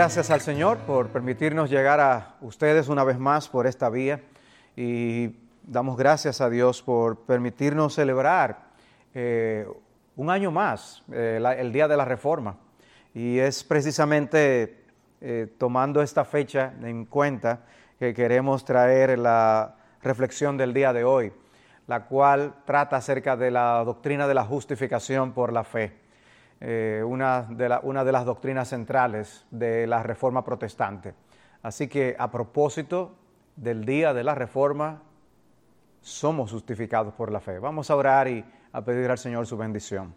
gracias al Señor por permitirnos llegar a ustedes una vez más por esta vía y damos gracias a Dios por permitirnos celebrar eh, un año más, eh, el Día de la Reforma. Y es precisamente eh, tomando esta fecha en cuenta que queremos traer la reflexión del día de hoy, la cual trata acerca de la doctrina de la justificación por la fe. Eh, una, de las doctrinas centrales de la Reforma Protestante. Así que a propósito del día de la Reforma, somos justificados por la fe. Vamos a orar y a pedir al Señor su bendición.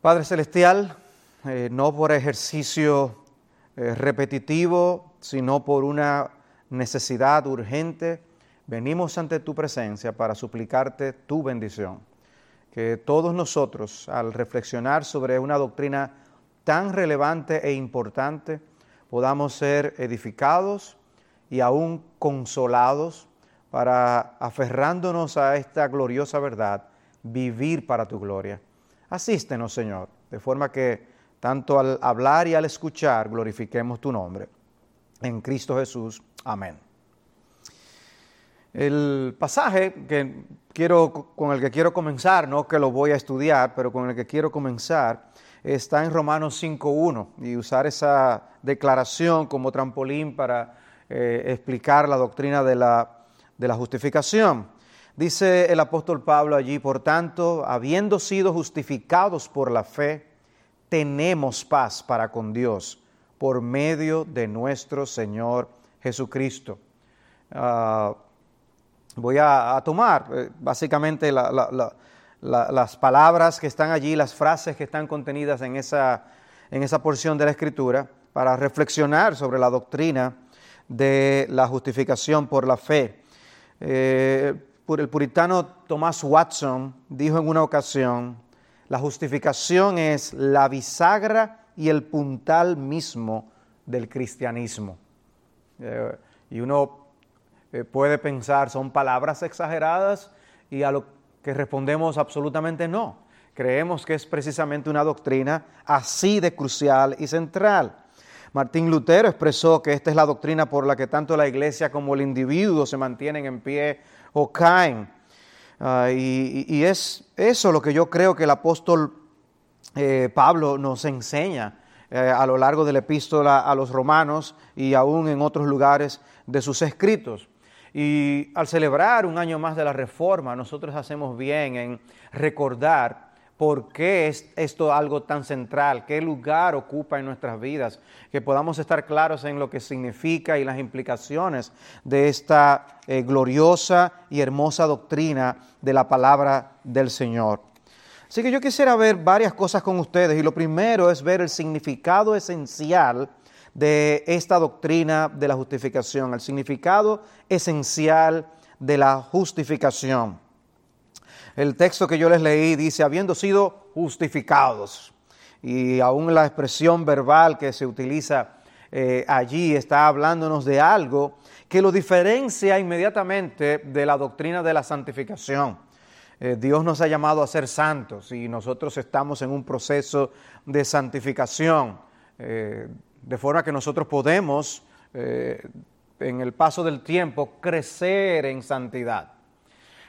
Padre Celestial, eh, no por ejercicio eh, repetitivo, sino por una necesidad urgente, venimos ante tu presencia para suplicarte tu bendición que todos nosotros, al reflexionar sobre una doctrina tan relevante e importante, podamos ser edificados y aún consolados para, aferrándonos a esta gloriosa verdad, vivir para tu gloria. Asístenos, Señor, de forma que tanto al hablar y al escuchar glorifiquemos tu nombre. En Cristo Jesús. Amén. El pasaje que quiero, con el que quiero comenzar, no que lo voy a estudiar, pero con el que quiero comenzar, está en Romanos 5.1 y usar esa declaración como trampolín para eh, explicar la doctrina de la, de la justificación. Dice el apóstol Pablo allí, por tanto, habiendo sido justificados por la fe, tenemos paz para con Dios por medio de nuestro Señor Jesucristo. Ah, voy a, tomar eh, básicamente las palabras que están allí, las frases que están contenidas en esa, en esa porción de la Escritura para reflexionar sobre la doctrina de la justificación por la fe. Eh, el puritano Thomas Watson dijo en una ocasión, la justificación es la bisagra y el puntal mismo del cristianismo. Eh, y uno eh, puede pensar son palabras exageradas y a lo que respondemos absolutamente no. Creemos que es precisamente una doctrina así de crucial y central. Martín Lutero expresó que esta es la doctrina por la que tanto la iglesia como el individuo se mantienen en pie o caen. Ah, y, es eso lo que yo creo que el apóstol eh, Pablo nos enseña eh, a lo largo de la epístola a los romanos y aún en otros lugares de sus escritos. Y al celebrar un año más de la reforma, nosotros hacemos bien en recordar por qué es esto algo tan central, qué lugar ocupa en nuestras vidas, que podamos estar claros en lo que significa y las implicaciones de esta eh, gloriosa y hermosa doctrina de la palabra del Señor. Así que yo quisiera ver varias cosas con ustedes y lo primero es ver el significado esencial de esta doctrina de la justificación, el significado esencial de la justificación. El texto que yo les leí dice, habiendo sido justificados, y aún la expresión verbal que se utiliza eh, allí está hablándonos de algo que lo diferencia inmediatamente de la doctrina de la santificación. Eh, Dios nos ha llamado a ser santos y nosotros estamos en un proceso de santificación. Eh, de forma que nosotros podemos, eh, en el paso del tiempo, crecer en santidad.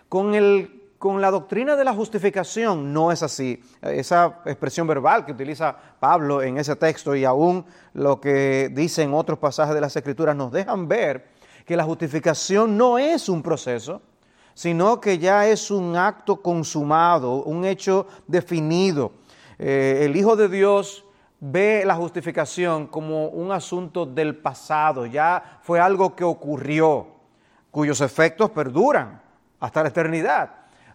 Con, el, con la doctrina de la justificación no es así. Esa expresión verbal que utiliza Pablo en ese texto y aún lo que dice en otros pasajes de las Escrituras nos dejan ver que la justificación no es un proceso, sino que ya es un acto consumado, un hecho definido. Eh, el Hijo de Dios ve la justificación como un asunto del pasado, ya fue algo que ocurrió, cuyos efectos perduran hasta la eternidad.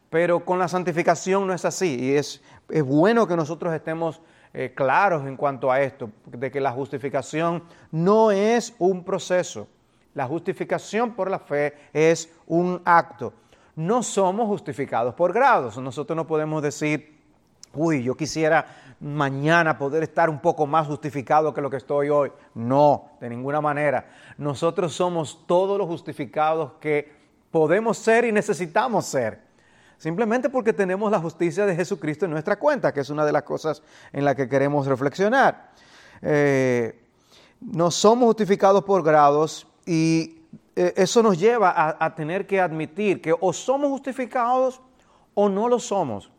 Pero con la santificación no es así y es, es bueno que nosotros estemos eh, claros en cuanto a esto, de que la justificación no es un proceso, la justificación por la fe es un acto. No somos justificados por grados, nosotros no podemos decir, uy, yo quisiera mañana poder estar un poco más justificado que lo que estoy hoy. No, de ninguna manera. Nosotros somos todos los justificados que podemos ser y necesitamos ser. Simplemente porque tenemos la justicia de Jesucristo en nuestra cuenta, que es una de las cosas en las que queremos reflexionar. Eh, no somos justificados por grados y eh, eso nos lleva a, tener que admitir que o somos justificados o no lo somos.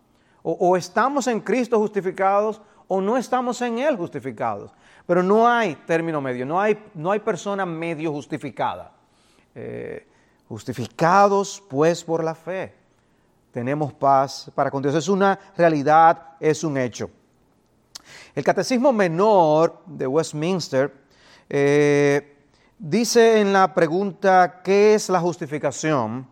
O, estamos en Cristo justificados o no estamos en Él justificados. Pero no hay término medio, no hay, no hay persona medio justificada. Eh, justificados pues por la fe. Tenemos paz para con Dios. Es una realidad, es un hecho. El Catecismo Menor de Westminster eh, dice en la pregunta, ¿qué es la justificación?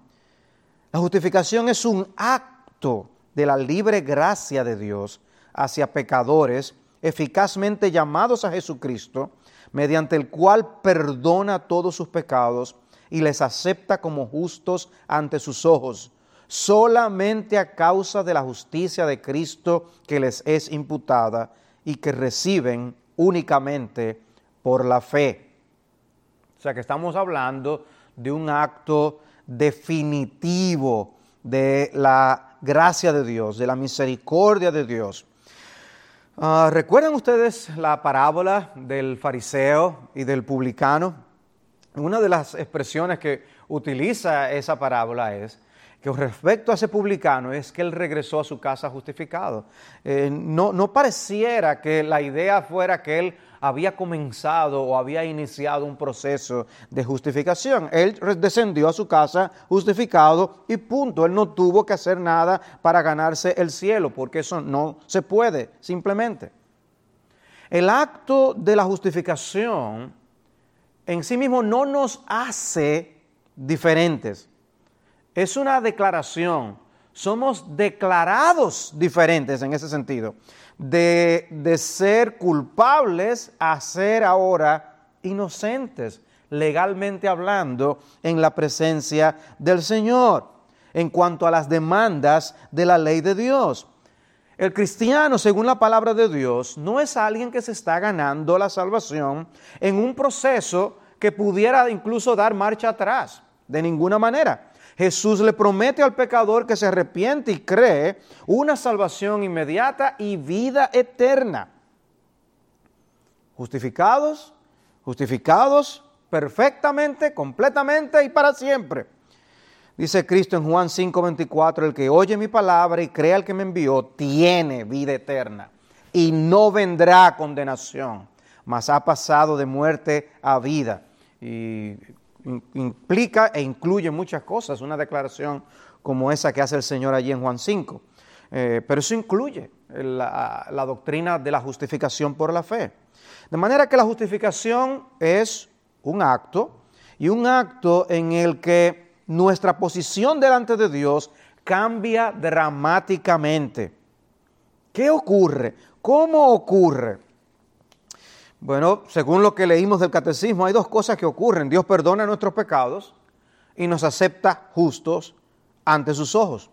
La justificación es un acto de la libre gracia de Dios hacia pecadores eficazmente llamados a Jesucristo, mediante el cual perdona todos sus pecados y les acepta como justos ante sus ojos, solamente a causa de la justicia de Cristo que les es imputada y que reciben únicamente por la fe. O sea que estamos hablando de un acto definitivo de la gracia de Dios, de la misericordia de Dios. Ah, ¿Recuerdan ustedes la parábola del fariseo y del publicano? Una de las expresiones que utiliza esa parábola es que respecto a ese publicano es que él regresó a su casa justificado. Eh, no, no pareciera que la idea fuera que él había comenzado o había iniciado un proceso de justificación. Él descendió a su casa justificado y punto. Él no tuvo que hacer nada para ganarse el cielo, porque eso no se puede, simplemente. El acto de la justificación en sí mismo no nos hace diferentes. Es una declaración. Somos declarados diferentes en ese sentido de, ser culpables a ser ahora inocentes, legalmente hablando, en la presencia del Señor, en cuanto a las demandas de la ley de Dios. El cristiano, según la palabra de Dios, no es alguien que se está ganando la salvación en un proceso que pudiera incluso dar marcha atrás, de ninguna manera. Jesús le promete al pecador que se arrepiente y cree una salvación inmediata y vida eterna. Justificados, justificados perfectamente, completamente y para siempre. Dice Cristo en Juan 5:24, el que oye mi palabra y crea al que me envió, tiene vida eterna y no vendrá condenación, mas ha pasado de muerte a vida. Y implica e incluye muchas cosas, una declaración como esa que hace el Señor allí en Juan 5. Eh, pero eso incluye la, la doctrina de la justificación por la fe. De manera que la justificación es un acto y un acto en el que nuestra posición delante de Dios cambia dramáticamente. ¿Qué ocurre? ¿Cómo ocurre? Bueno, según lo que leímos del catecismo, hay dos cosas que ocurren. Dios perdona nuestros pecados y nos acepta justos ante sus ojos.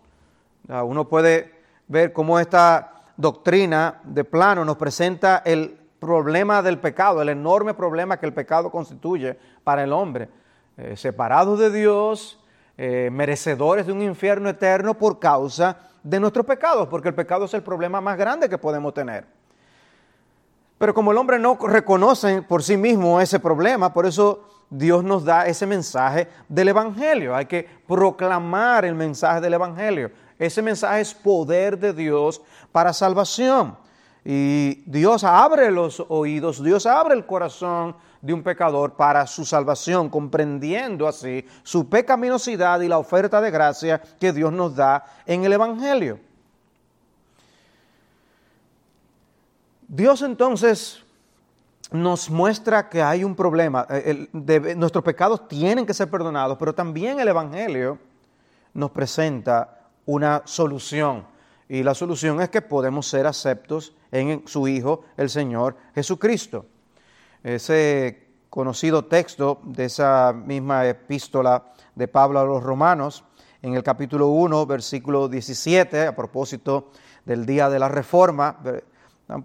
Uno puede ver cómo esta doctrina de plano nos presenta el problema del pecado, el enorme problema que el pecado constituye para el hombre. Eh, separados de Dios, eh, merecedores de un infierno eterno por causa de nuestros pecados, porque el pecado es el problema más grande que podemos tener. Pero como el hombre no reconoce por sí mismo ese problema, por eso Dios nos da ese mensaje del Evangelio. Hay que proclamar el mensaje del Evangelio. Ese mensaje es poder de Dios para salvación. Y Dios abre los oídos, Dios abre el corazón de un pecador para su salvación, comprendiendo así su pecaminosidad y la oferta de gracia que Dios nos da en el Evangelio. Dios entonces nos muestra que hay un problema. Eh, nuestros pecados tienen que ser perdonados, pero también el Evangelio nos presenta una solución. Y la solución es que podemos ser aceptos en su Hijo, el Señor Jesucristo. Ese conocido texto de esa misma epístola de Pablo a los Romanos, en el capítulo 1, versículo 17, a propósito del día de la Reforma,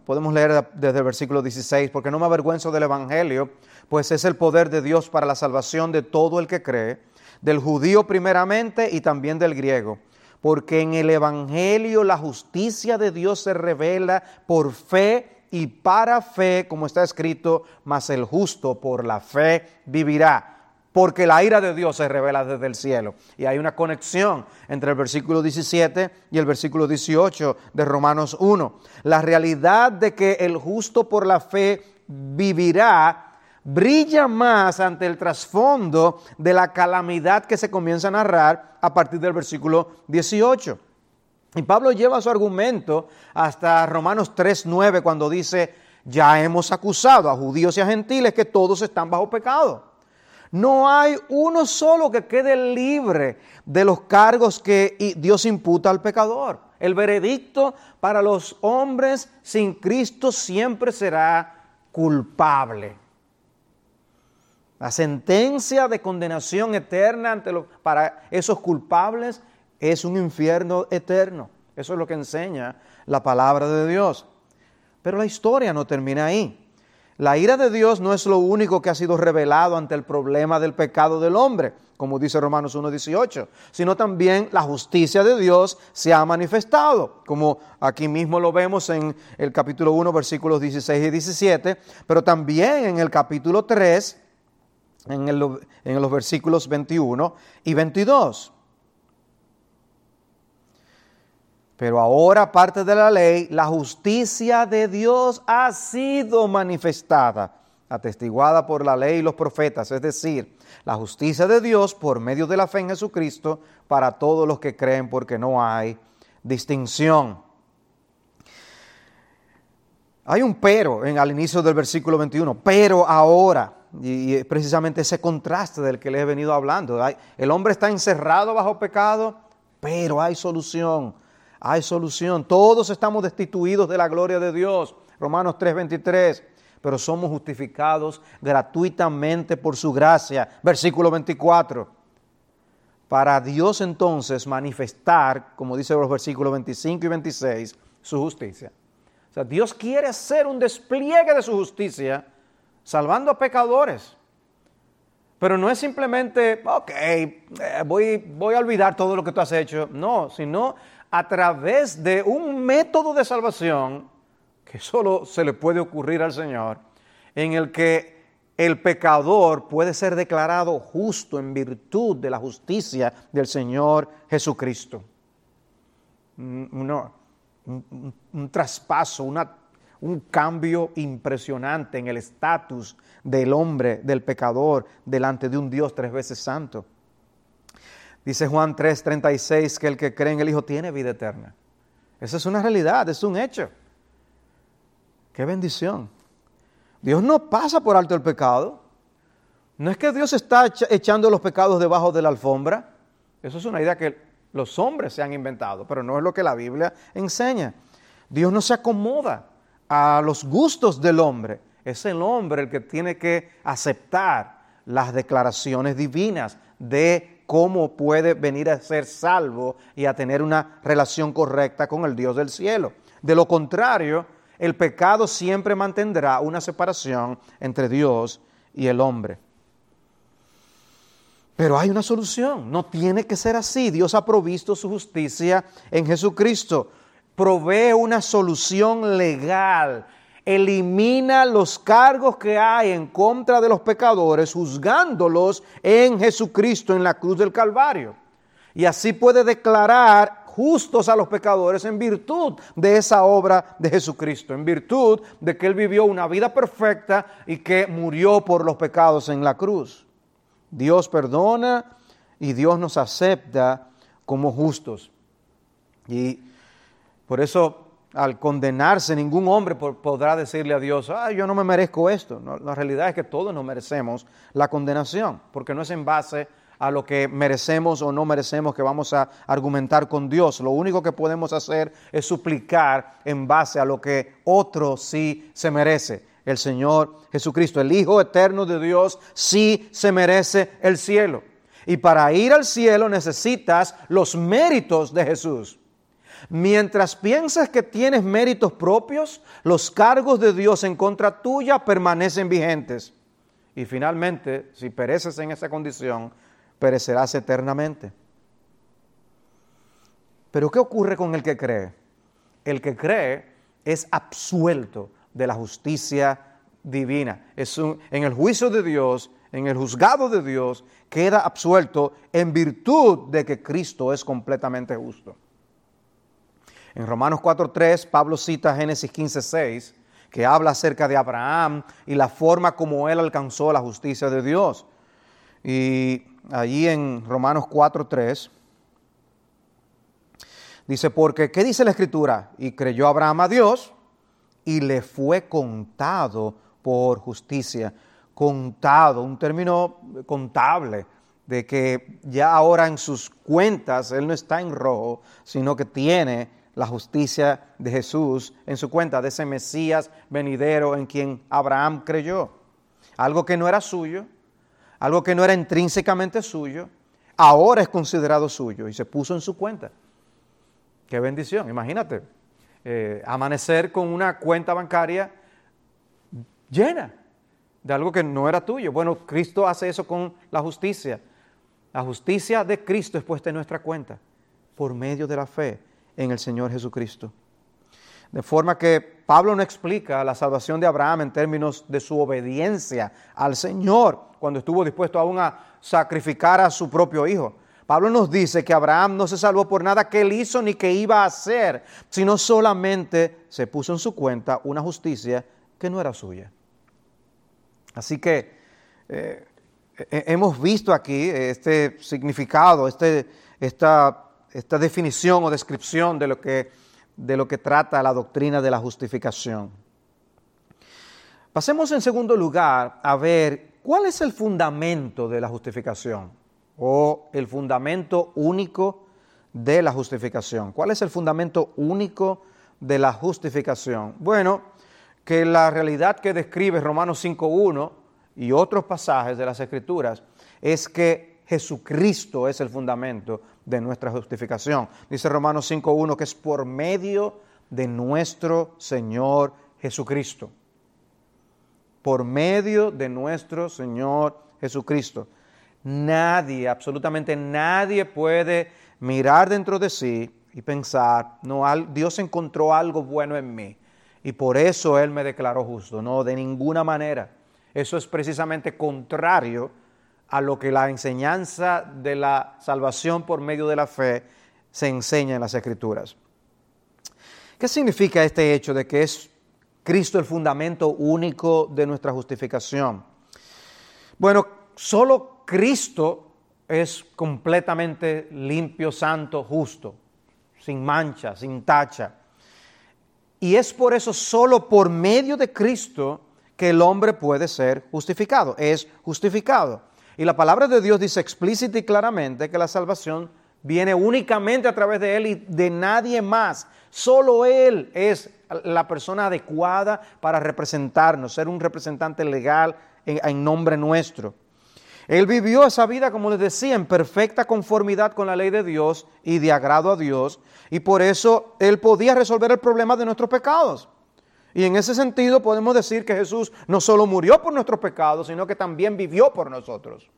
Podemos leer desde el versículo 16, porque no me avergüenzo del Evangelio, pues es el poder de Dios para la salvación de todo el que cree, del judío primeramente y también del griego. Porque en el Evangelio la justicia de Dios se revela por fe y para fe, como está escrito, mas el justo por la fe vivirá porque la ira de Dios se revela desde el cielo. Y hay una conexión entre el versículo 17 y el versículo 18 de Romanos 1. La realidad de que el justo por la fe vivirá brilla más ante el trasfondo de la calamidad que se comienza a narrar a partir del versículo 18. Y Pablo lleva su argumento hasta Romanos 3.9 cuando dice, ya hemos acusado a judíos y a gentiles que todos están bajo pecado. No hay uno solo que quede libre de los cargos que Dios imputa al pecador. El veredicto para los hombres sin Cristo siempre será culpable. La sentencia de condenación eterna ante para esos culpables es un infierno eterno. Eso es lo que enseña la palabra de Dios. Pero la historia no termina ahí. La ira de Dios no es lo único que ha sido revelado ante el problema del pecado del hombre, como dice Romanos 1.18, sino también la justicia de Dios se ha manifestado, como aquí mismo lo vemos en el capítulo 1, versículos 16 y 17, pero también en el capítulo 3, en, en los versículos 21 y 22. Pero ahora, aparte de la ley, la justicia de Dios ha sido manifestada, atestiguada por la ley y los profetas, es decir, la justicia de Dios por medio de la fe en Jesucristo para todos los que creen, porque no hay distinción. Hay un pero en, al inicio del versículo 21, pero ahora, y, y precisamente ese contraste del que les he venido hablando, el hombre está encerrado bajo pecado, pero hay solución hay solución. Todos estamos destituidos de la gloria de Dios. Romanos 3:23. Pero somos justificados gratuitamente por su gracia. Versículo 24. Para Dios entonces manifestar, como dice los versículos 25 y 26, su justicia. O sea, Dios quiere hacer un despliegue de su justicia salvando a pecadores. Pero no es simplemente, ok, eh, voy, voy a olvidar todo lo que tú has hecho. No, sino a través de un método de salvación que solo se le puede ocurrir al Señor, en el que el pecador puede ser declarado justo en virtud de la justicia del Señor Jesucristo. un, traspaso, un cambio impresionante en el estatus del hombre, del pecador, delante de un Dios tres veces santo. Dice Juan 3:36 que el que cree en el Hijo tiene vida eterna. Esa es una realidad, es un hecho. Qué bendición. Dios no pasa por alto el pecado. No es que Dios está echando los pecados debajo de la alfombra. Eso es una idea que los hombres se han inventado, pero no es lo que la Biblia enseña. Dios no se acomoda a los gustos del hombre. Es el hombre el que tiene que aceptar las declaraciones divinas de cómo puede venir a ser salvo y a tener una relación correcta con el Dios del cielo. De lo contrario, el pecado siempre mantendrá una separación entre Dios y el hombre. Pero hay una solución, no tiene que ser así. Dios ha provisto su justicia en Jesucristo. Provee una solución legal elimina los cargos que hay en contra de los pecadores, juzgándolos en Jesucristo en la cruz del Calvario. Y así puede declarar justos a los pecadores en virtud de esa obra de Jesucristo, en virtud de que Él vivió una vida perfecta y que murió por los pecados en la cruz. Dios perdona y Dios nos acepta como justos. Y por eso al condenarse, ningún hombre podrá decirle a Dios, ah, yo no me merezco esto. la realidad es que todos nos merecemos la condenación, porque no es en base a lo que merecemos o no merecemos que vamos a argumentar con Dios. Lo único que podemos hacer es suplicar en base a lo que otro sí se merece. El Señor Jesucristo, el Hijo eterno de Dios, sí se merece el cielo. Y para ir al cielo necesitas los méritos de Jesús. Mientras piensas que tienes méritos propios, los cargos de Dios en contra tuya permanecen vigentes. Y finalmente, si pereces en esa condición, perecerás eternamente. Pero ¿qué ocurre con el que cree? El que cree es absuelto de la justicia divina. Es en el juicio de Dios, en el juzgado de Dios, queda absuelto en virtud de que Cristo es completamente justo. En Romanos 4.3, Pablo cita Génesis 15.6, que habla acerca de Abraham y la forma como él alcanzó la justicia de Dios. Y allí en Romanos 4.3 dice, porque, ¿qué dice la escritura? Y creyó Abraham a Dios y le fue contado por justicia. Contado, un término contable, de que ya ahora en sus cuentas él no está en rojo, sino que tiene la justicia de Jesús en su cuenta, de ese Mesías venidero en quien Abraham creyó. Algo que no era suyo, algo que no era intrínsecamente suyo, ahora es considerado suyo y se puso en su cuenta. Qué bendición, imagínate, eh, amanecer con una cuenta bancaria llena de algo que no era tuyo. Bueno, Cristo hace eso con la justicia. La justicia de Cristo es puesta en nuestra cuenta por medio de la fe en el Señor Jesucristo. De forma que Pablo no explica la salvación de Abraham en términos de su obediencia al Señor, cuando estuvo dispuesto aún a sacrificar a su propio hijo. Pablo nos dice que Abraham no se salvó por nada que él hizo ni que iba a hacer, sino solamente se puso en su cuenta una justicia que no era suya. Así que eh, hemos visto aquí este significado, este, esta esta definición o descripción de lo que, de lo que trata la doctrina de la justificación. Pasemos en segundo lugar a ver cuál es el fundamento de la justificación o el fundamento único de la justificación. ¿Cuál es el fundamento único de la justificación? Bueno, que la realidad que describe Romanos 5.1 y otros pasajes de las Escrituras es que Jesucristo es el fundamento de nuestra justificación. Dice Romanos 5.1 que es por medio de nuestro Señor Jesucristo. Por medio de nuestro Señor Jesucristo. Nadie, absolutamente nadie puede mirar dentro de sí y pensar, no, Dios encontró algo bueno en mí y por eso Él me declaró justo. No, de ninguna manera. Eso es precisamente contrario a lo que la enseñanza de la salvación por medio de la fe se enseña en las Escrituras. ¿Qué significa este hecho de que es Cristo el fundamento único de nuestra justificación? Bueno, solo Cristo es completamente limpio, santo, justo, sin mancha, sin tacha. Y es por eso solo por medio de Cristo que el hombre puede ser justificado, es justificado. Y la palabra de Dios dice explícita y claramente que la salvación viene únicamente a través de Él y de nadie más. Solo Él es la persona adecuada para representarnos, ser un representante legal en, nombre nuestro. Él vivió esa vida, como les decía, en perfecta conformidad con la ley de Dios y de agrado a Dios, y por eso Él podía resolver el problema de nuestros pecados. Y en ese sentido podemos decir que Jesús no solo murió por nuestros pecados, sino que también vivió por nosotros.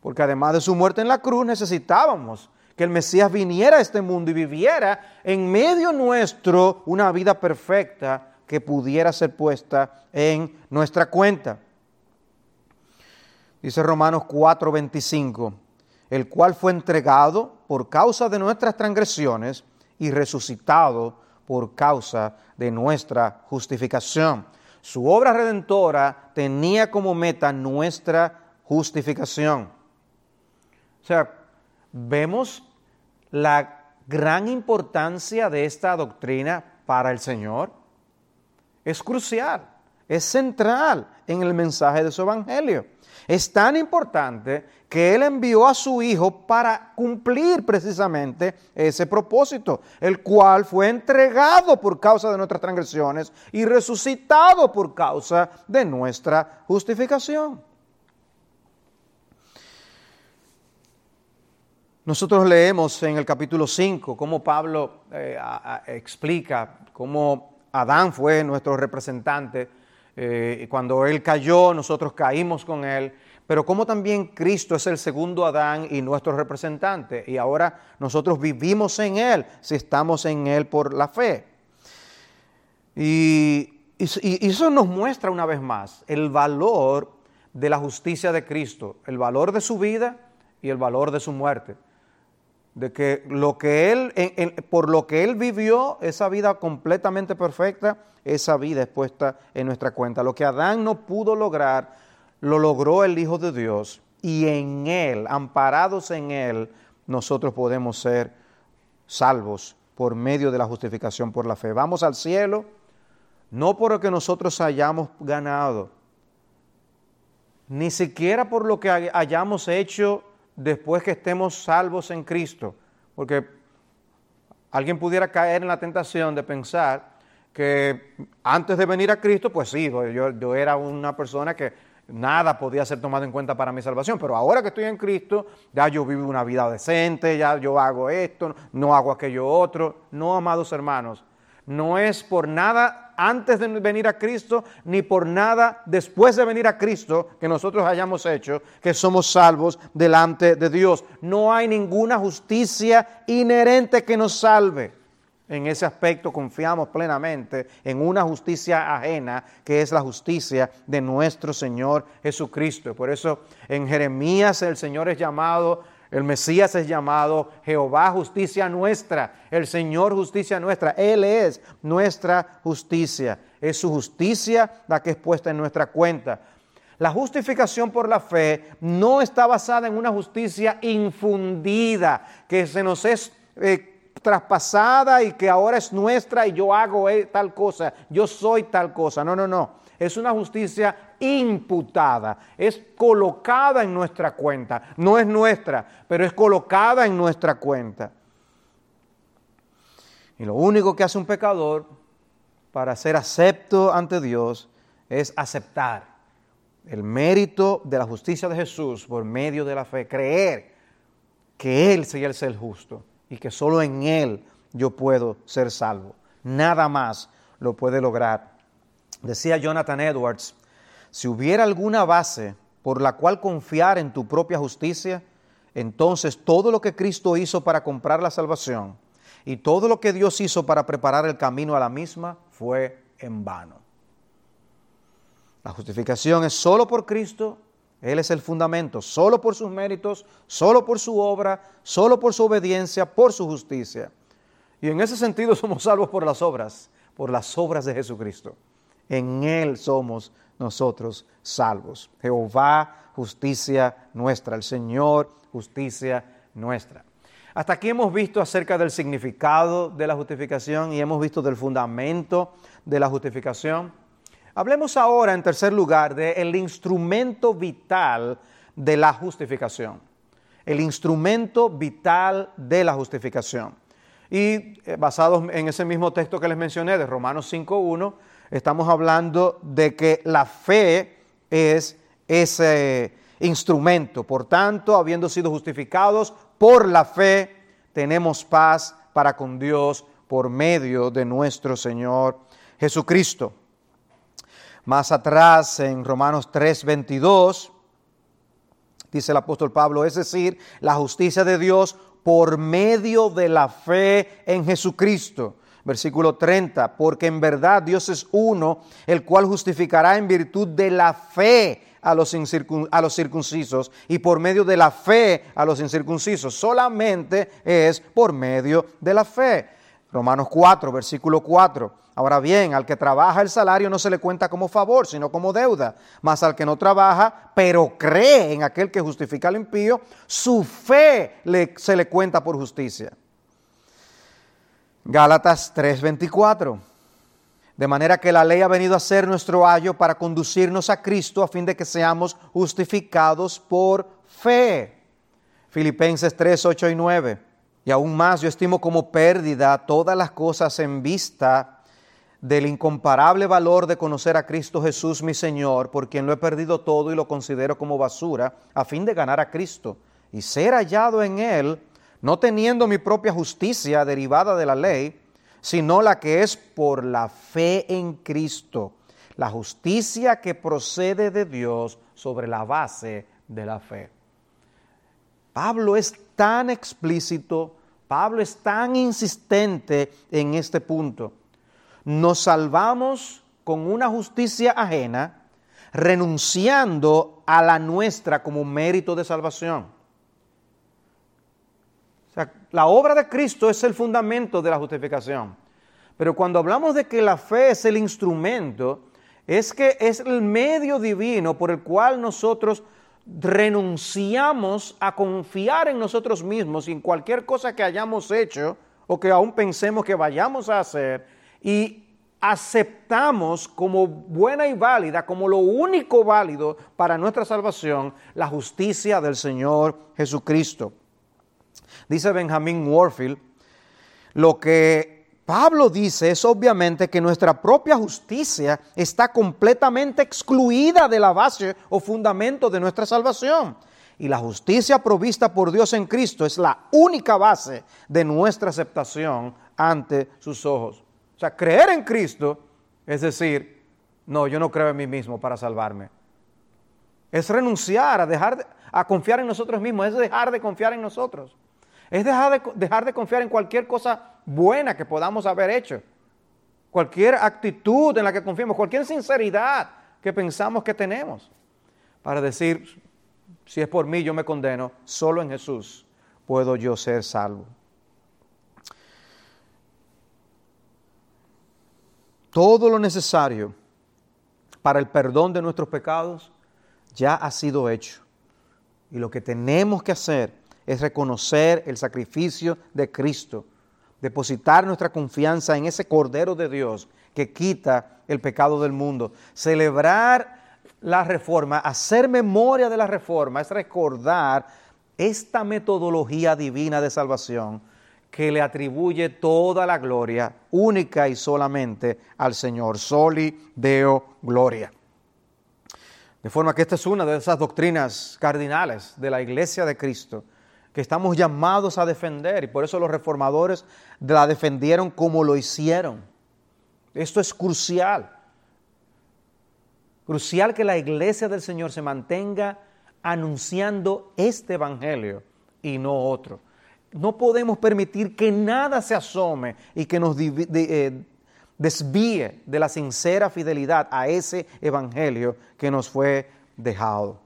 Porque además de su muerte en la cruz necesitábamos que el Mesías viniera a este mundo y viviera en medio nuestro una vida perfecta que pudiera ser puesta en nuestra cuenta. Dice Romanos 4:25, el cual fue entregado por causa de nuestras transgresiones y resucitado por causa de nuestra justificación. Su obra redentora tenía como meta nuestra justificación. O sea, vemos la gran importancia de esta doctrina para el Señor. Es crucial, es central en el mensaje de su evangelio. Es tan importante que Él envió a su Hijo para cumplir precisamente ese propósito, el cual fue entregado por causa de nuestras transgresiones y resucitado por causa de nuestra justificación. Nosotros leemos en el capítulo 5 cómo Pablo eh, explica cómo Adán fue nuestro representante eh, cuando Él cayó, nosotros caímos con Él, pero como también Cristo es el segundo Adán y nuestro representante, y ahora nosotros vivimos en Él si estamos en Él por la fe. Y y, eso nos muestra una vez más el valor de la justicia de Cristo, el valor de su vida y el valor de su muerte. De que lo que él, por lo que él vivió, esa vida completamente perfecta, esa vida es puesta en nuestra cuenta. Lo que Adán no pudo lograr, lo logró el Hijo de Dios y en Él, amparados en Él, nosotros podemos ser salvos por medio de la justificación por la fe. Vamos al cielo, no por lo que nosotros hayamos ganado, ni siquiera por lo que hayamos hecho después que estemos salvos en Cristo, porque alguien pudiera caer en la tentación de pensar que antes de venir a Cristo, pues sí, yo, yo era una persona que nada podía ser tomado en cuenta para mi salvación, pero ahora que estoy en Cristo, ya yo vivo una vida decente, ya yo hago esto, no hago aquello otro. No, amados hermanos, no es por nada antes de venir a Cristo, ni por nada después de venir a Cristo que nosotros hayamos hecho, que somos salvos delante de Dios. No hay ninguna justicia inherente que nos salve. En ese aspecto confiamos plenamente en una justicia ajena, que es la justicia de nuestro Señor Jesucristo. Por eso en Jeremías el Señor es llamado, el Mesías es llamado Jehová justicia nuestra, el Señor justicia nuestra. Él es nuestra justicia. Es su justicia la que es puesta en nuestra cuenta. La justificación por la fe no está basada en una justicia infundida que se nos es eh, traspasada y que ahora es nuestra y yo hago e, tal cosa, yo soy tal cosa. No, no, no. Es una justicia imputada, es colocada en nuestra cuenta. No es nuestra, pero es colocada en nuestra cuenta. Y lo único que hace un pecador para ser acepto ante Dios es aceptar el mérito de la justicia de Jesús por medio de la fe, creer que Él sería el ser justo y que solo en Él yo puedo ser salvo. Nada más lo puede lograr. Decía Jonathan Edwards, si hubiera alguna base por la cual confiar en tu propia justicia, entonces todo lo que Cristo hizo para comprar la salvación y todo lo que Dios hizo para preparar el camino a la misma fue en vano. La justificación es solo por Cristo él es el fundamento, solo por sus méritos, solo por su obra, solo por su obediencia, por su justicia. Y en ese sentido somos salvos por las obras, por las obras de Jesucristo. En Él somos nosotros salvos. Jehová, justicia nuestra. El Señor, justicia nuestra. Hasta aquí hemos visto acerca del significado de la justificación y hemos visto del fundamento de la justificación. Hablemos ahora, en tercer lugar, del instrumento vital de la justificación. El instrumento vital de la justificación. Y eh, basados en ese mismo texto que les mencioné de Romanos 5.1, estamos hablando de que la fe es ese instrumento. Por tanto, habiendo sido justificados por la fe, tenemos paz para con Dios por medio de nuestro Señor Jesucristo. Más atrás, en Romanos 3:22, dice el apóstol Pablo, es decir, la justicia de Dios por medio de la fe en Jesucristo. Versículo 30, porque en verdad Dios es uno, el cual justificará en virtud de la fe a los, circuncisos y por medio de la fe a los incircuncisos. Solamente es por medio de la fe. Romanos 4, versículo 4. Ahora bien, al que trabaja el salario no se le cuenta como favor, sino como deuda. Mas al que no trabaja, pero cree en aquel que justifica al impío, su fe se le cuenta por justicia. Gálatas 3:24. De manera que la ley ha venido a ser nuestro ayo para conducirnos a Cristo a fin de que seamos justificados por fe. Filipenses 3, 8 y 9. Y aún más yo estimo como pérdida todas las cosas en vista del incomparable valor de conocer a Cristo Jesús mi Señor, por quien lo he perdido todo y lo considero como basura, a fin de ganar a Cristo y ser hallado en Él, no teniendo mi propia justicia derivada de la ley, sino la que es por la fe en Cristo, la justicia que procede de Dios sobre la base de la fe. Pablo es tan explícito, Pablo es tan insistente en este punto. Nos salvamos con una justicia ajena, renunciando a la nuestra como mérito de salvación. O sea, la obra de Cristo es el fundamento de la justificación. Pero cuando hablamos de que la fe es el instrumento, es que es el medio divino por el cual nosotros renunciamos a confiar en nosotros mismos y en cualquier cosa que hayamos hecho o que aún pensemos que vayamos a hacer y aceptamos como buena y válida, como lo único válido para nuestra salvación, la justicia del Señor Jesucristo. Dice Benjamin Warfield, lo que Pablo dice es obviamente que nuestra propia justicia está completamente excluida de la base o fundamento de nuestra salvación. Y la justicia provista por Dios en Cristo es la única base de nuestra aceptación ante sus ojos. O sea, creer en Cristo es decir, no, yo no creo en mí mismo para salvarme. Es renunciar a dejar a confiar en nosotros mismos, es dejar de confiar en nosotros. Es dejar de, confiar en cualquier cosa buena que podamos haber hecho. Cualquier actitud en la que confiemos, cualquier sinceridad que pensamos que tenemos. Para decir, si es por mí yo me condeno, solo en Jesús puedo yo ser salvo. todo lo necesario para el perdón de nuestros pecados ya ha sido hecho. Y lo que tenemos que hacer es reconocer el sacrificio de Cristo, depositar nuestra confianza en ese Cordero de Dios que quita el pecado del mundo, celebrar la reforma, hacer memoria de la reforma, es recordar esta metodología divina de salvación que le atribuye toda la gloria única y solamente al Señor. Soli Deo Gloria. De forma que esta es una de esas doctrinas cardinales de la Iglesia de Cristo que estamos llamados a defender y por eso los reformadores la defendieron como lo hicieron. Esto es crucial. Crucial que la Iglesia del Señor se mantenga anunciando este Evangelio y no otro no podemos permitir que nada se asome y que nos eh, desvíe de la sincera fidelidad a ese evangelio que nos fue dejado.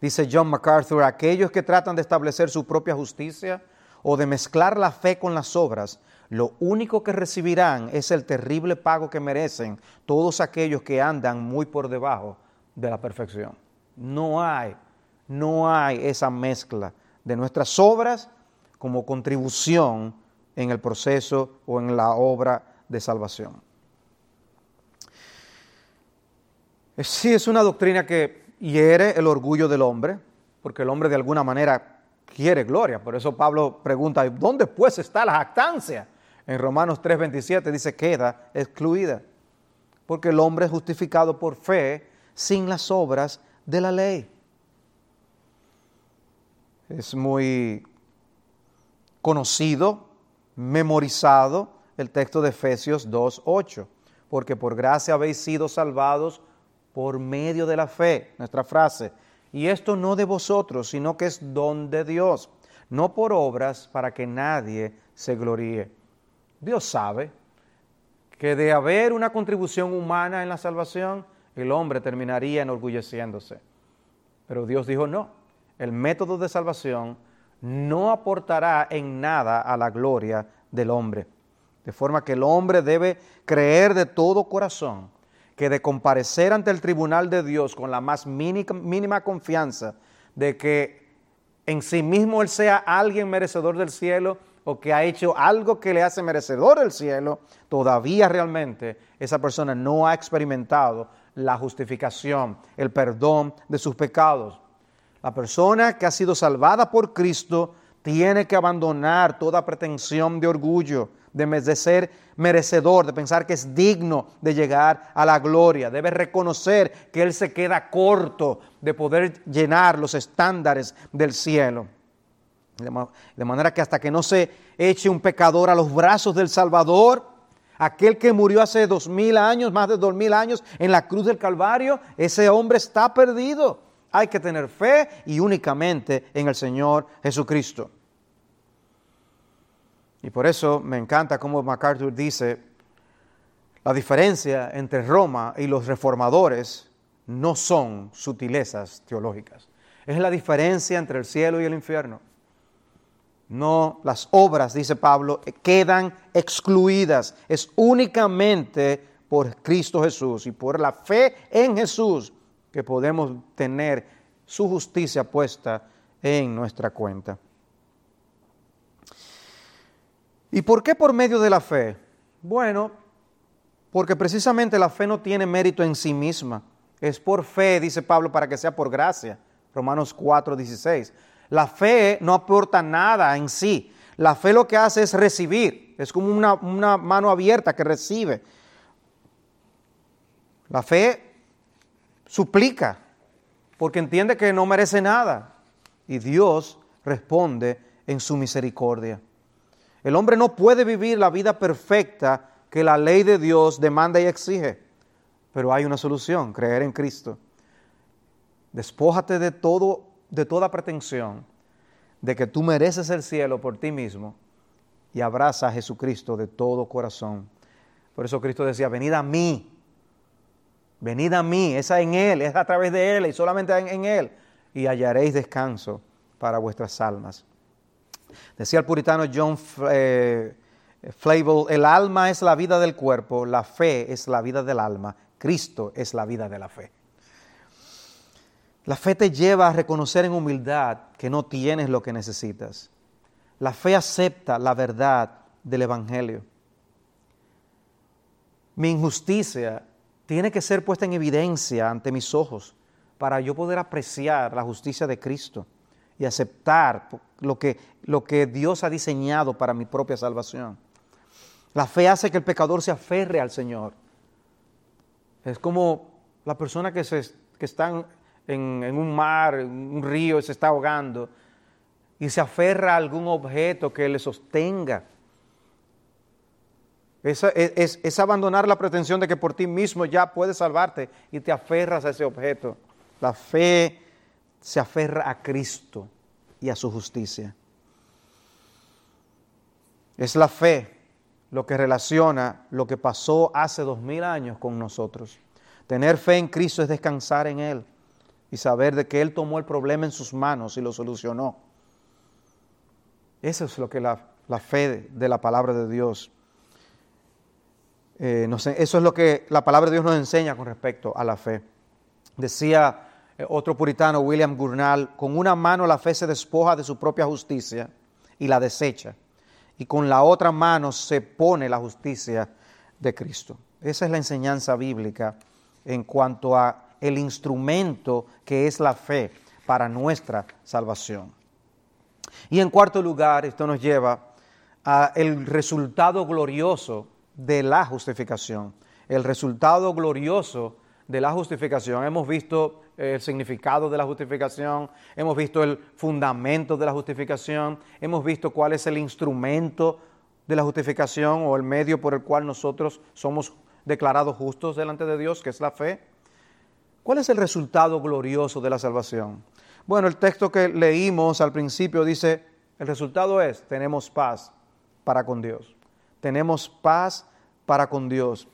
Dice John MacArthur, aquellos que tratan de establecer su propia justicia o de mezclar la fe con las obras, lo único que recibirán es el terrible pago que merecen todos aquellos que andan muy por debajo de la perfección. No hay, no hay esa mezcla de nuestras obras como contribución en el proceso o en la obra de salvación. Sí es una doctrina que hiere el orgullo del hombre, porque el hombre de alguna manera quiere gloria. Por eso Pablo pregunta, ¿dónde pues está la jactancia? En Romanos 3:27 dice, queda excluida, porque el hombre es justificado por fe sin las obras de la ley. Es muy conocido, memorizado el texto de Efesios 2.8, porque por gracia habéis sido salvados por medio de la fe, nuestra frase. Y esto no de vosotros, sino que es don de Dios, no por obras para que nadie se gloríe. Dios sabe que de haber una contribución humana en la salvación, el hombre terminaría enorgulleciéndose. Pero Dios dijo no, el método de salvación no aportará en nada a la gloria del hombre. De forma que el hombre debe creer de todo corazón que de comparecer ante el tribunal de Dios con la más mínima, confianza de que en sí mismo él sea alguien merecedor del cielo o que ha hecho algo que le hace merecedor del cielo, todavía realmente esa persona no ha experimentado la justificación, el perdón de sus pecados. La persona que ha sido salvada por Cristo tiene que abandonar toda pretensión de orgullo, de, ser merecedor, de pensar que es digno de llegar a la gloria. Debe reconocer que Él se queda corto de poder llenar los estándares del cielo. De manera que hasta que no se eche un pecador a los brazos del Salvador, aquel que murió hace dos mil años, más de dos mil años, en la cruz del Calvario, ese hombre está perdido. Hay que tener fe y únicamente en el Señor Jesucristo. Y por eso me encanta como MacArthur dice, La diferencia entre Roma y los reformadores no son sutilezas teológicas. Es la diferencia entre el cielo y el infierno. No, las obras, dice Pablo, quedan excluidas. Es únicamente por Cristo Jesús y por la fe en Jesús que podemos tener su justicia puesta en nuestra cuenta. ¿Y por qué por medio de la fe? Bueno, porque precisamente la fe no tiene mérito en sí misma. Es por fe, dice Pablo, para que sea por gracia. Romanos 4, 16. La fe no aporta nada en sí. La fe lo que hace es recibir. Es como una, una mano abierta que recibe. La fe suplica porque entiende que no merece nada y Dios responde en su misericordia. El hombre no puede vivir la vida perfecta que la ley de Dios demanda y exige, pero hay una solución, creer en Cristo. Despójate de todo de toda pretensión de que tú mereces el cielo por ti mismo y abraza a Jesucristo de todo corazón. Por eso Cristo decía, venid a mí, venid a mí, es en Él, es a través de Él y solamente en, Él, y hallaréis descanso para vuestras almas. Decía el puritano John eh, el alma es la vida del cuerpo, la fe es la vida del alma, Cristo es la vida de la fe. La fe te lleva a reconocer en humildad que no tienes lo que necesitas. La fe acepta la verdad del Evangelio. Mi injusticia tiene que ser puesta en evidencia ante mis ojos para yo poder apreciar la justicia de Cristo y aceptar lo que, lo que Dios ha diseñado para mi propia salvación. La fe hace que el pecador se aferre al Señor. Es como la persona que, se, que están en, un mar, en un río, se está ahogando y se aferra a algún objeto que le sostenga. Es, es, abandonar la pretensión de que por ti mismo ya puedes salvarte y te aferras a ese objeto. La fe se aferra a Cristo y a su justicia. Es la fe lo que relaciona lo que pasó hace dos mil años con nosotros. Tener fe en Cristo es descansar en Él y saber de que Él tomó el problema en sus manos y lo solucionó. Eso es lo que la, fe de, la palabra de Dios. Eh, eso es lo que la palabra de Dios nos enseña con respecto a la fe. Decía otro puritano, William Gurnall, con una mano la fe se despoja de su propia justicia y la desecha, y con la otra mano se pone la justicia de Cristo. Esa es la enseñanza bíblica en cuanto a el instrumento que es la fe para nuestra salvación. Y en cuarto lugar, esto nos lleva a el resultado glorioso de la justificación. El resultado glorioso de la justificación. Hemos visto el significado de la justificación, hemos visto el fundamento de la justificación, hemos visto cuál es el instrumento de la justificación o el medio por el cual nosotros somos declarados justos delante de Dios, que es la fe. ¿Cuál es el resultado glorioso de la salvación? Bueno, el texto que leímos al principio dice, el resultado es, tenemos paz para con Dios. Tenemos paz para con Dios.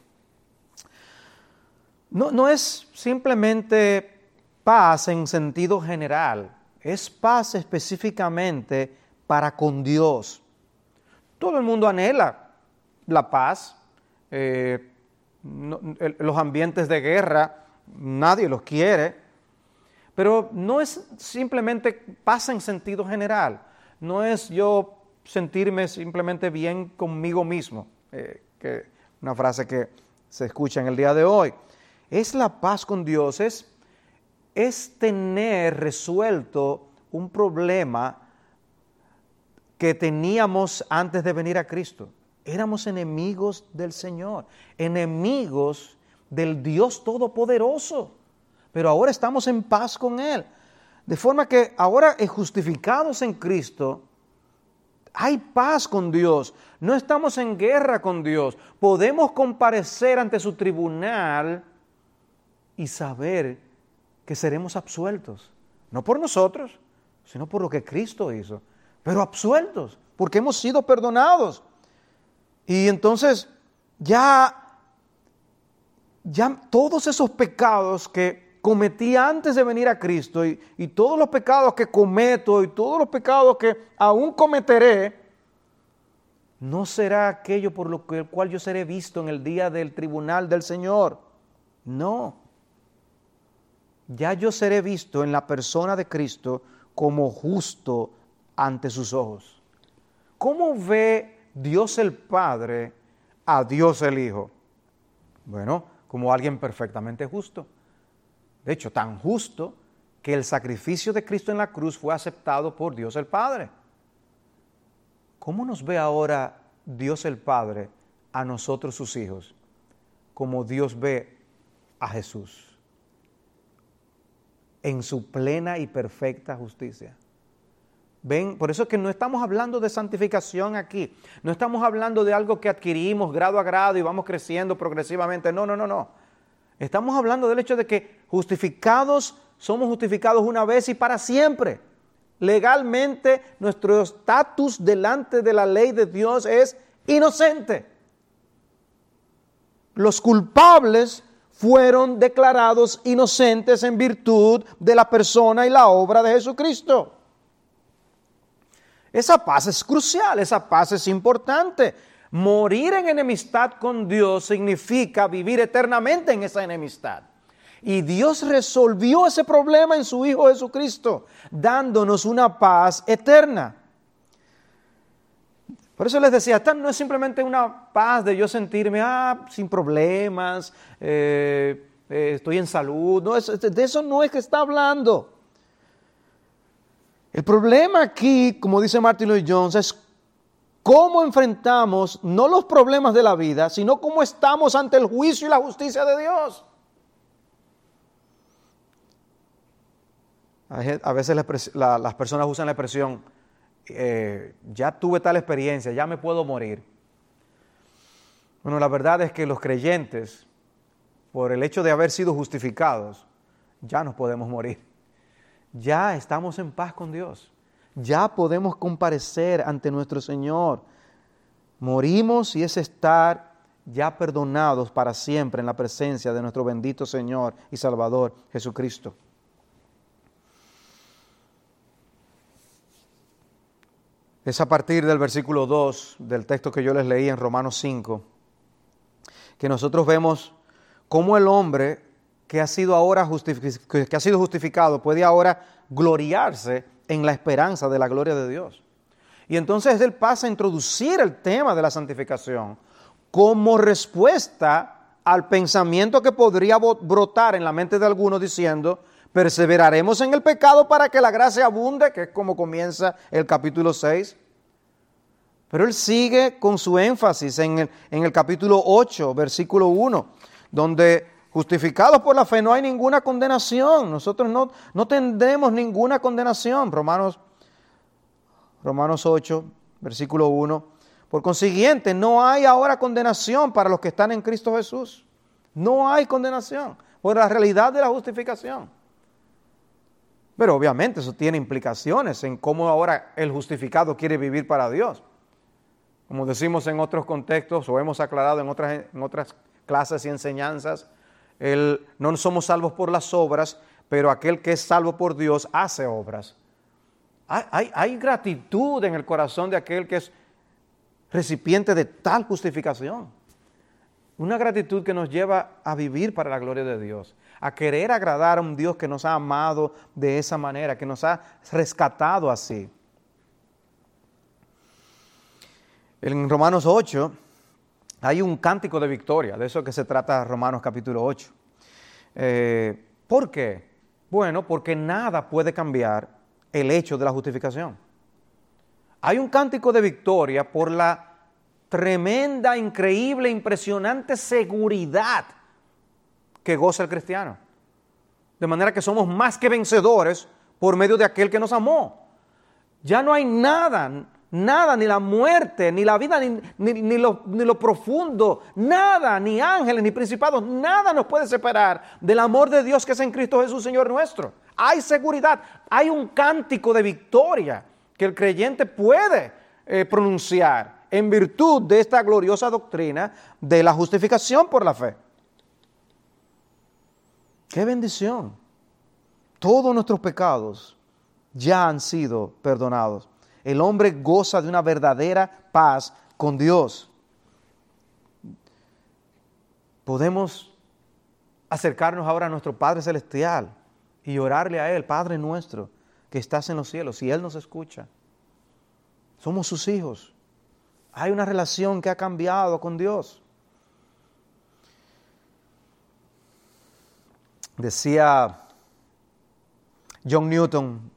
No, es simplemente paz en sentido general, es paz específicamente para con Dios. Todo el mundo anhela la paz. Eh, los ambientes de guerra nadie los quiere, pero no es simplemente pasa en sentido general, no es yo sentirme simplemente bien conmigo mismo, eh, que una frase que se escucha en el día de hoy. Es la paz con Dios, es, es tener resuelto un problema que teníamos antes de venir a Cristo. Éramos enemigos del Señor, enemigos del Dios Todopoderoso. Pero ahora estamos en paz con Él. De forma que ahora justificados en Cristo, hay paz con Dios. No estamos en guerra con Dios. Podemos comparecer ante su tribunal y saber que seremos absueltos. No por nosotros, sino por lo que Cristo hizo. Pero absueltos, porque hemos sido perdonados. Y entonces ya ya todos esos pecados que cometí antes de venir a Cristo y, y todos los pecados que cometo y todos los pecados que aún cometeré, no será aquello por lo cual yo seré visto en el día del tribunal del Señor. No. Ya yo seré visto en la persona de Cristo como justo ante sus ojos. ¿Cómo ve Dios el Padre a Dios el Hijo? Bueno, como alguien perfectamente justo. De hecho, tan justo que el sacrificio de Cristo en la cruz fue aceptado por Dios el Padre. ¿Cómo nos ve ahora Dios el Padre a nosotros sus hijos? Como Dios ve a Jesús en su plena y perfecta justicia. Ven, por eso es que no estamos hablando de santificación aquí. No estamos hablando de algo que adquirimos grado a grado y vamos creciendo progresivamente. No, no, no, no. Estamos hablando del hecho de que justificados, somos justificados una vez y para siempre. Legalmente nuestro estatus delante de la ley de Dios es inocente. Los culpables fueron declarados inocentes en virtud de la persona y la obra de Jesucristo. Esa paz es crucial, esa paz es importante. Morir en enemistad con Dios significa vivir eternamente en esa enemistad. Y Dios resolvió ese problema en su Hijo Jesucristo, dándonos una paz eterna. Por eso les decía, esta no es simplemente una paz de yo sentirme ah, sin problemas, eh, eh, estoy en salud. No, de eso no es que está hablando. El problema aquí, como dice Martin Lloyd Jones, es cómo enfrentamos no los problemas de la vida, sino cómo estamos ante el juicio y la justicia de Dios. A veces las personas usan la expresión, eh, ya tuve tal experiencia, ya me puedo morir. Bueno, la verdad es que los creyentes, por el hecho de haber sido justificados, ya nos podemos morir ya estamos en paz con Dios. Ya podemos comparecer ante nuestro Señor. Morimos y es estar ya perdonados para siempre en la presencia de nuestro bendito Señor y Salvador Jesucristo. Es a partir del versículo 2 del texto que yo les leí en Romanos 5 que nosotros vemos cómo el hombre que ha sido ahora que ha sido justificado puede ahora gloriarse en la esperanza de la gloria de Dios. Y entonces él pasa a introducir el tema de la santificación como respuesta al pensamiento que podría brotar en la mente de algunos diciendo, perseveraremos en el pecado para que la gracia abunde, que es como comienza el capítulo 6. Pero él sigue con su énfasis en el, en el capítulo 8, versículo 1, donde Justificados por la fe no hay ninguna condenación. Nosotros no, no tendremos ninguna condenación. Romanos, Romanos 8, versículo 1. Por consiguiente, no hay ahora condenación para los que están en Cristo Jesús. No hay condenación por la realidad de la justificación. Pero obviamente eso tiene implicaciones en cómo ahora el justificado quiere vivir para Dios. Como decimos en otros contextos o hemos aclarado en otras, en otras clases y enseñanzas, no somos salvos por las obras, pero aquel que es salvo por Dios hace obras. Hay, hay, gratitud en el corazón de aquel que es recipiente de tal justificación. Una gratitud que nos lleva a vivir para la gloria de Dios, a querer agradar a un Dios que nos ha amado de esa manera, que nos ha rescatado así. En Romanos 8, hay un cántico de victoria, de eso que se trata Romanos capítulo 8. Eh, ¿Por qué? Bueno, porque nada puede cambiar el hecho de la justificación. Hay un cántico de victoria por la tremenda, increíble, impresionante seguridad que goza el cristiano. De manera que somos más que vencedores por medio de aquel que nos amó. Ya no hay nada, Nada, ni la muerte, ni la vida, ni, lo, profundo, nada, ni ángeles, ni principados, nada nos puede separar del amor de Dios que es en Cristo Jesús, Señor nuestro. Hay seguridad, hay un cántico de victoria que el creyente puede eh, pronunciar en virtud de esta gloriosa doctrina de la justificación por la fe. Qué bendición. Todos nuestros pecados ya han sido perdonados. El hombre goza de una verdadera paz con Dios. Podemos acercarnos ahora a nuestro Padre Celestial y orarle a Él, Padre nuestro, que estás en los cielos, si Él nos escucha. Somos sus hijos. Hay una relación que ha cambiado con Dios. Decía John Newton,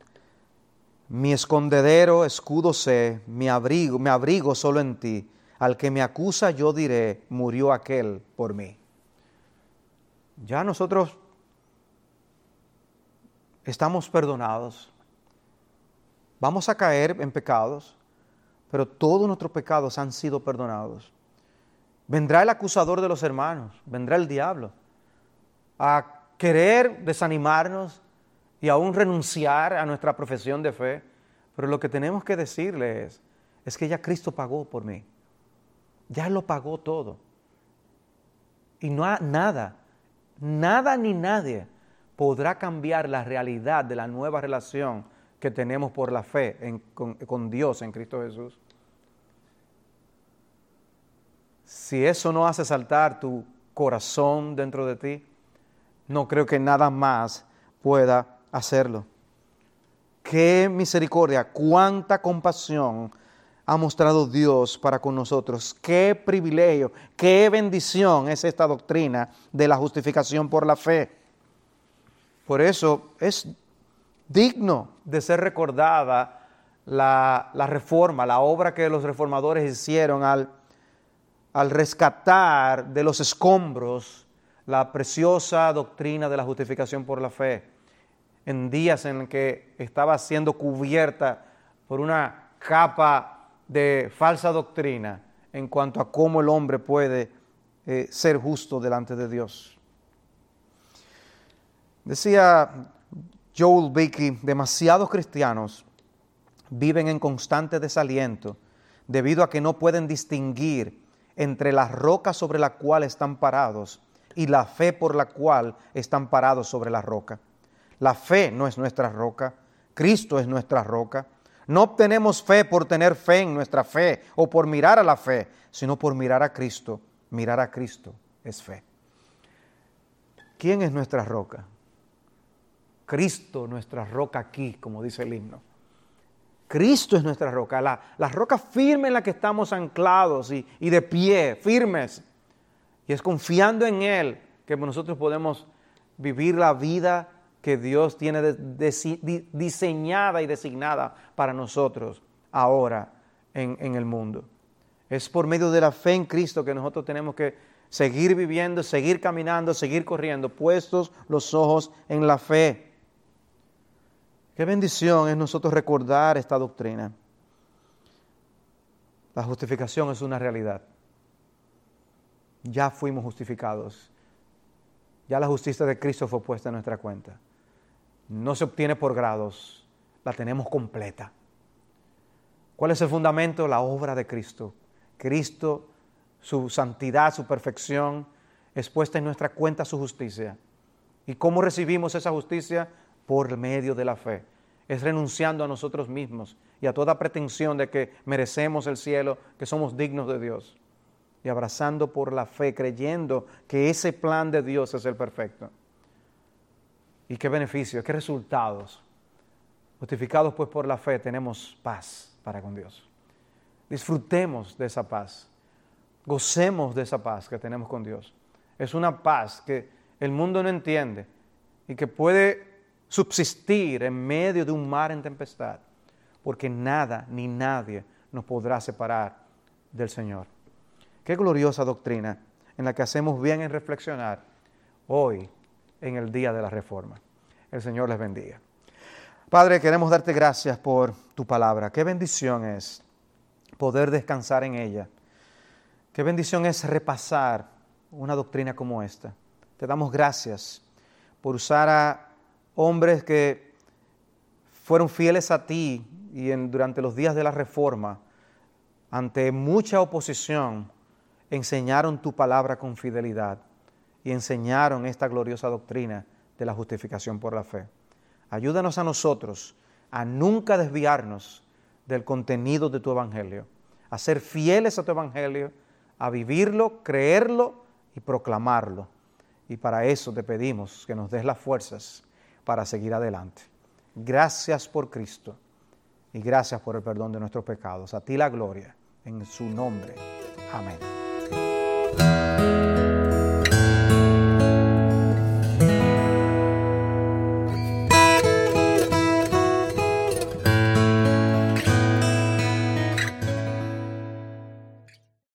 mi escondedero, escudo sé, mi abrigo, me abrigo solo en ti. Al que me acusa yo diré, murió aquel por mí. Ya nosotros estamos perdonados. Vamos a caer en pecados, pero todos nuestros pecados han sido perdonados. Vendrá el acusador de los hermanos, vendrá el diablo a querer desanimarnos y aún renunciar a nuestra profesión de fe. Pero lo que tenemos que decirle es, es que ya Cristo pagó por mí. Ya lo pagó todo. Y no nada, nada ni nadie podrá cambiar la realidad de la nueva relación que tenemos por la fe con, con Dios en Cristo Jesús. Si eso no hace saltar tu corazón dentro de ti, no creo que nada más pueda hacerlo. Qué misericordia, cuánta compasión ha mostrado Dios para con nosotros. Qué privilegio, qué bendición es esta doctrina de la justificación por la fe. Por eso es digno de ser recordada la, reforma, la obra que los reformadores hicieron al, al rescatar de los escombros la preciosa doctrina de la justificación por la fe en días en que estaba siendo cubierta por una capa de falsa doctrina en cuanto a cómo el hombre puede eh, ser justo delante de Dios. Decía Joel Beakey, demasiados cristianos viven en constante desaliento debido a que no pueden distinguir entre la roca sobre la cual están parados y la fe por la cual están parados sobre la roca. La fe no es nuestra roca, Cristo es nuestra roca. No obtenemos fe por tener fe en nuestra fe o por mirar a la fe, sino por mirar a Cristo. Mirar a Cristo es fe. ¿Quién es nuestra roca? Cristo, nuestra roca aquí, como dice el himno. Cristo es nuestra roca, la, roca firme en la que estamos anclados y, y de pie, firmes. Y es confiando en Él que nosotros podemos vivir la vida que Dios tiene diseñada y designada para nosotros ahora en, el mundo. Es por medio de la fe en Cristo que nosotros tenemos que seguir viviendo, seguir caminando, seguir corriendo, puestos los ojos en la fe. Qué bendición es nosotros recordar esta doctrina. La justificación es una realidad. Ya fuimos justificados. Ya la justicia de Cristo fue puesta en nuestra cuenta no se obtiene por grados, la tenemos completa. ¿Cuál es el fundamento? La obra de Cristo. Cristo, su santidad, su perfección, es puesta en nuestra cuenta su justicia. ¿Y cómo recibimos esa justicia? Por medio de la fe. Es renunciando a nosotros mismos y a toda pretensión de que merecemos el cielo, que somos dignos de Dios. Y abrazando por la fe, creyendo que ese plan de Dios es el perfecto. ¿Y qué beneficios, qué resultados? Justificados pues por la fe tenemos paz para con Dios. Disfrutemos de esa paz. Gocemos de esa paz que tenemos con Dios. Es una paz que el mundo no entiende y que puede subsistir en medio de un mar en tempestad, porque nada ni nadie nos podrá separar del Señor. Qué gloriosa doctrina en la que hacemos bien en reflexionar hoy en el día de la reforma. El Señor les bendiga. Padre, queremos darte gracias por tu palabra. Qué bendición es poder descansar en ella. Qué bendición es repasar una doctrina como esta. Te damos gracias por usar a hombres que fueron fieles a ti y en, durante los días de la reforma, ante mucha oposición, enseñaron tu palabra con fidelidad y enseñaron esta gloriosa doctrina de la justificación por la fe. Ayúdanos a nosotros a nunca desviarnos del contenido de tu Evangelio, a ser fieles a tu Evangelio, a vivirlo, creerlo y proclamarlo. Y para eso te pedimos que nos des las fuerzas para seguir adelante. Gracias por Cristo y gracias por el perdón de nuestros pecados. A ti la gloria, en su nombre. Amén.